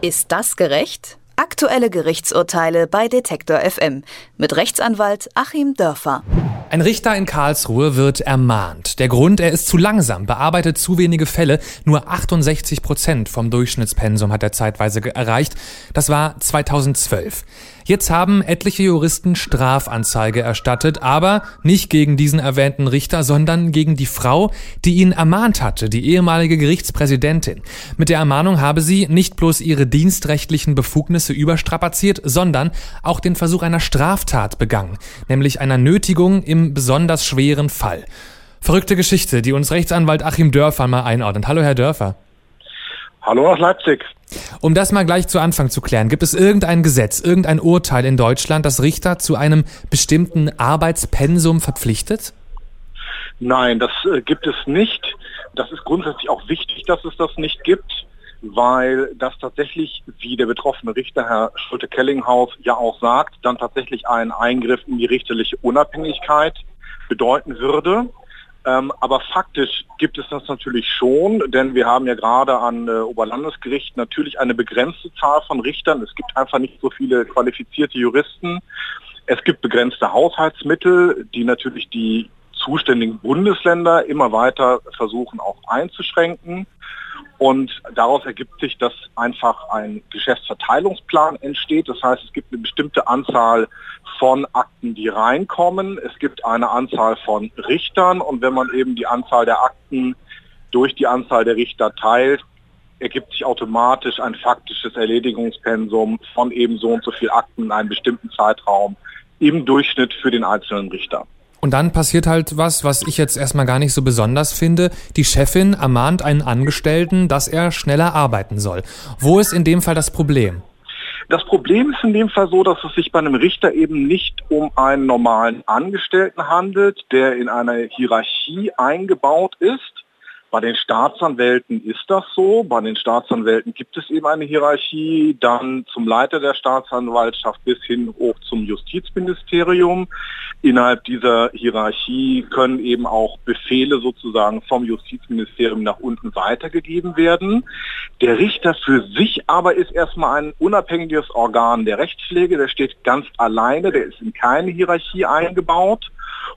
Ist das gerecht? Aktuelle Gerichtsurteile bei Detektor FM mit Rechtsanwalt Achim Dörfer. Ein Richter in Karlsruhe wird ermahnt. Der Grund, er ist zu langsam, bearbeitet zu wenige Fälle. Nur 68 Prozent vom Durchschnittspensum hat er zeitweise erreicht. Das war 2012. Jetzt haben etliche Juristen Strafanzeige erstattet, aber nicht gegen diesen erwähnten Richter, sondern gegen die Frau, die ihn ermahnt hatte, die ehemalige Gerichtspräsidentin. Mit der Ermahnung habe sie nicht bloß ihre dienstrechtlichen Befugnisse überstrapaziert, sondern auch den Versuch einer Straftat begangen, nämlich einer Nötigung im besonders schweren Fall. Verrückte Geschichte, die uns Rechtsanwalt Achim Dörfer mal einordnet. Hallo, Herr Dörfer. Hallo aus Leipzig. Um das mal gleich zu Anfang zu klären, gibt es irgendein Gesetz, irgendein Urteil in Deutschland, das Richter zu einem bestimmten Arbeitspensum verpflichtet? Nein, das äh, gibt es nicht. Das ist grundsätzlich auch wichtig, dass es das nicht gibt, weil das tatsächlich, wie der betroffene Richter Herr Schulte-Kellinghaus ja auch sagt, dann tatsächlich einen Eingriff in die richterliche Unabhängigkeit bedeuten würde. Ähm, aber faktisch gibt es das natürlich schon, denn wir haben ja gerade an äh, Oberlandesgericht natürlich eine begrenzte Zahl von Richtern. Es gibt einfach nicht so viele qualifizierte Juristen. Es gibt begrenzte Haushaltsmittel, die natürlich die zuständigen Bundesländer immer weiter versuchen auch einzuschränken. Und daraus ergibt sich, dass einfach ein Geschäftsverteilungsplan entsteht. Das heißt, es gibt eine bestimmte Anzahl von Akten, die reinkommen. Es gibt eine Anzahl von Richtern. Und wenn man eben die Anzahl der Akten durch die Anzahl der Richter teilt, ergibt sich automatisch ein faktisches Erledigungspensum von eben so und so viel Akten in einem bestimmten Zeitraum im Durchschnitt für den einzelnen Richter. Und dann passiert halt was, was ich jetzt erstmal gar nicht so besonders finde. Die Chefin ermahnt einen Angestellten, dass er schneller arbeiten soll. Wo ist in dem Fall das Problem? Das Problem ist in dem Fall so, dass es sich bei einem Richter eben nicht um einen normalen Angestellten handelt, der in einer Hierarchie eingebaut ist, bei den Staatsanwälten ist das so. Bei den Staatsanwälten gibt es eben eine Hierarchie, dann zum Leiter der Staatsanwaltschaft bis hin hoch zum Justizministerium. Innerhalb dieser Hierarchie können eben auch Befehle sozusagen vom Justizministerium nach unten weitergegeben werden. Der Richter für sich aber ist erstmal ein unabhängiges Organ der Rechtspflege. Der steht ganz alleine, der ist in keine Hierarchie eingebaut.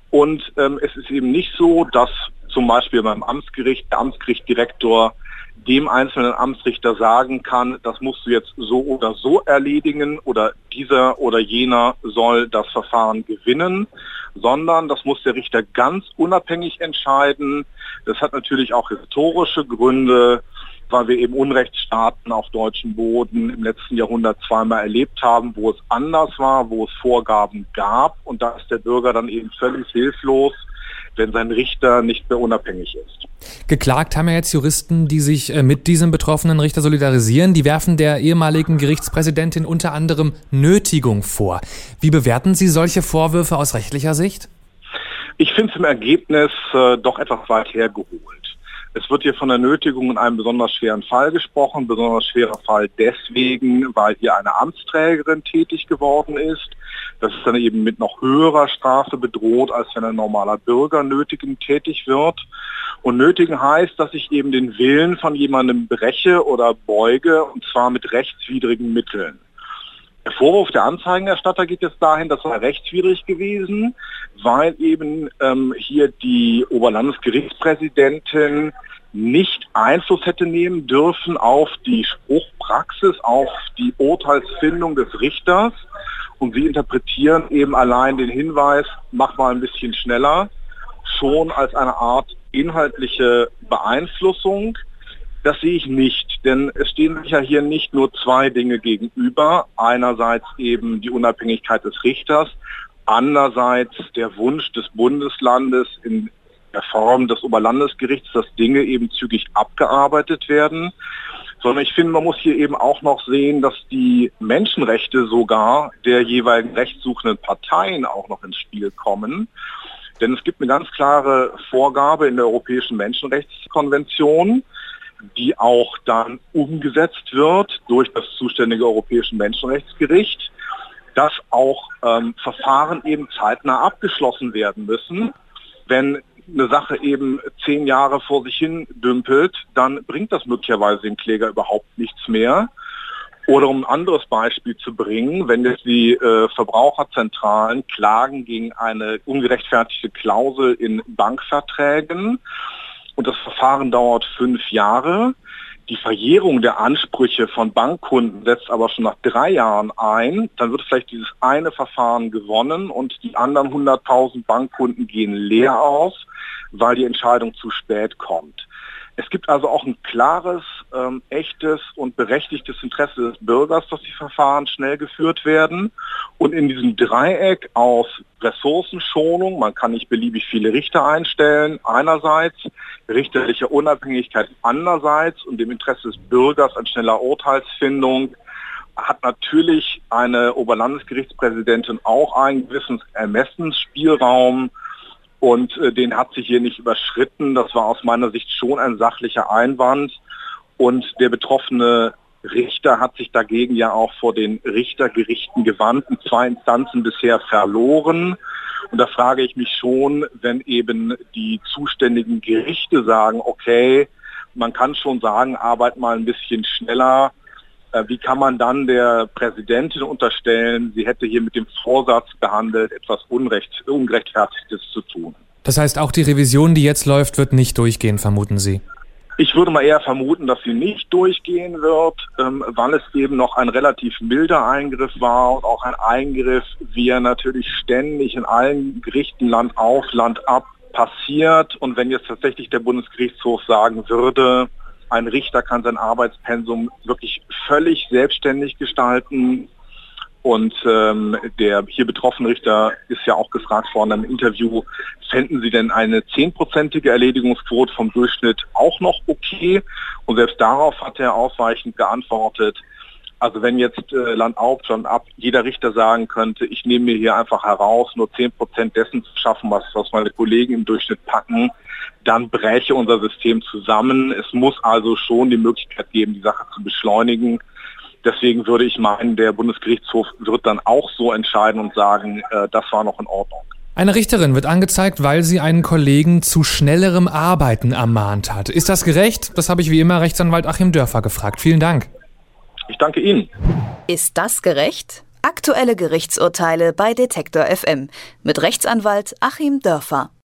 Und ähm, es ist eben nicht so, dass zum Beispiel beim Amtsgericht der Amtsgerichtdirektor dem einzelnen Amtsrichter sagen kann, das musst du jetzt so oder so erledigen oder dieser oder jener soll das Verfahren gewinnen, sondern das muss der Richter ganz unabhängig entscheiden. Das hat natürlich auch historische Gründe, weil wir eben Unrechtsstaaten auf deutschem Boden im letzten Jahrhundert zweimal erlebt haben, wo es anders war, wo es Vorgaben gab und da ist der Bürger dann eben völlig hilflos wenn sein Richter nicht mehr unabhängig ist. Geklagt haben ja jetzt Juristen, die sich äh, mit diesem betroffenen Richter solidarisieren. Die werfen der ehemaligen Gerichtspräsidentin unter anderem Nötigung vor. Wie bewerten Sie solche Vorwürfe aus rechtlicher Sicht? Ich finde es im Ergebnis äh, doch etwas weit hergeholt. Es wird hier von der Nötigung in einem besonders schweren Fall gesprochen. Besonders schwerer Fall deswegen, weil hier eine Amtsträgerin tätig geworden ist. Das ist dann eben mit noch höherer Strafe bedroht, als wenn ein normaler Bürger nötigen tätig wird. Und nötigen heißt, dass ich eben den Willen von jemandem breche oder beuge, und zwar mit rechtswidrigen Mitteln. Der Vorwurf der Anzeigenerstatter geht jetzt dahin, das sei rechtswidrig gewesen, weil eben ähm, hier die Oberlandesgerichtspräsidentin nicht Einfluss hätte nehmen dürfen auf die Spruchpraxis, auf die Urteilsfindung des Richters. Und sie interpretieren eben allein den Hinweis, mach mal ein bisschen schneller, schon als eine Art inhaltliche Beeinflussung. Das sehe ich nicht, denn es stehen sich ja hier nicht nur zwei Dinge gegenüber. Einerseits eben die Unabhängigkeit des Richters, andererseits der Wunsch des Bundeslandes in der Form des Oberlandesgerichts, dass Dinge eben zügig abgearbeitet werden. Sondern ich finde, man muss hier eben auch noch sehen, dass die Menschenrechte sogar der jeweiligen rechtssuchenden Parteien auch noch ins Spiel kommen. Denn es gibt eine ganz klare Vorgabe in der Europäischen Menschenrechtskonvention, die auch dann umgesetzt wird durch das zuständige Europäische Menschenrechtsgericht, dass auch ähm, Verfahren eben zeitnah abgeschlossen werden müssen. Wenn eine Sache eben zehn Jahre vor sich hin dümpelt, dann bringt das möglicherweise dem Kläger überhaupt nichts mehr. Oder um ein anderes Beispiel zu bringen, wenn jetzt die äh, Verbraucherzentralen klagen gegen eine ungerechtfertigte Klausel in Bankverträgen und das Verfahren dauert fünf Jahre, die Verjährung der Ansprüche von Bankkunden setzt aber schon nach drei Jahren ein, dann wird vielleicht dieses eine Verfahren gewonnen und die anderen 100.000 Bankkunden gehen leer aus, weil die Entscheidung zu spät kommt. Es gibt also auch ein klares, ähm, echtes und berechtigtes Interesse des Bürgers, dass die Verfahren schnell geführt werden. Und in diesem Dreieck aus Ressourcenschonung, man kann nicht beliebig viele Richter einstellen, einerseits, richterlicher Unabhängigkeit andererseits und dem Interesse des Bürgers an schneller Urteilsfindung, hat natürlich eine Oberlandesgerichtspräsidentin auch einen gewissen Ermessensspielraum, und äh, den hat sich hier nicht überschritten. Das war aus meiner Sicht schon ein sachlicher Einwand. Und der betroffene Richter hat sich dagegen ja auch vor den Richtergerichten gewandt, in zwei Instanzen bisher verloren. Und da frage ich mich schon, wenn eben die zuständigen Gerichte sagen, okay, man kann schon sagen, arbeit mal ein bisschen schneller, äh, wie kann man dann der Präsidentin unterstellen, sie hätte hier mit dem Vorsatz behandelt, etwas Unrecht, Ungerechtfertigtes zu tun? Das heißt, auch die Revision, die jetzt läuft, wird nicht durchgehen, vermuten Sie? Ich würde mal eher vermuten, dass sie nicht durchgehen wird, ähm, weil es eben noch ein relativ milder Eingriff war und auch ein Eingriff, wie er natürlich ständig in allen Gerichten Land auf, Land ab passiert. Und wenn jetzt tatsächlich der Bundesgerichtshof sagen würde, ein Richter kann sein Arbeitspensum wirklich völlig selbstständig gestalten. Und ähm, der hier betroffene Richter ist ja auch gefragt worden im Interview, fänden Sie denn eine zehnprozentige Erledigungsquote vom Durchschnitt auch noch okay? Und selbst darauf hat er ausweichend geantwortet, also wenn jetzt äh, Land auf, schon ab, jeder Richter sagen könnte, ich nehme mir hier einfach heraus, nur 10 Prozent dessen zu schaffen, was, was meine Kollegen im Durchschnitt packen, dann bräche unser System zusammen. Es muss also schon die Möglichkeit geben, die Sache zu beschleunigen. Deswegen würde ich meinen, der Bundesgerichtshof wird dann auch so entscheiden und sagen, äh, das war noch in Ordnung. Eine Richterin wird angezeigt, weil sie einen Kollegen zu schnellerem Arbeiten ermahnt hat. Ist das gerecht? Das habe ich wie immer Rechtsanwalt Achim Dörfer gefragt. Vielen Dank. Ich danke Ihnen. Ist das gerecht? Aktuelle Gerichtsurteile bei Detektor FM mit Rechtsanwalt Achim Dörfer.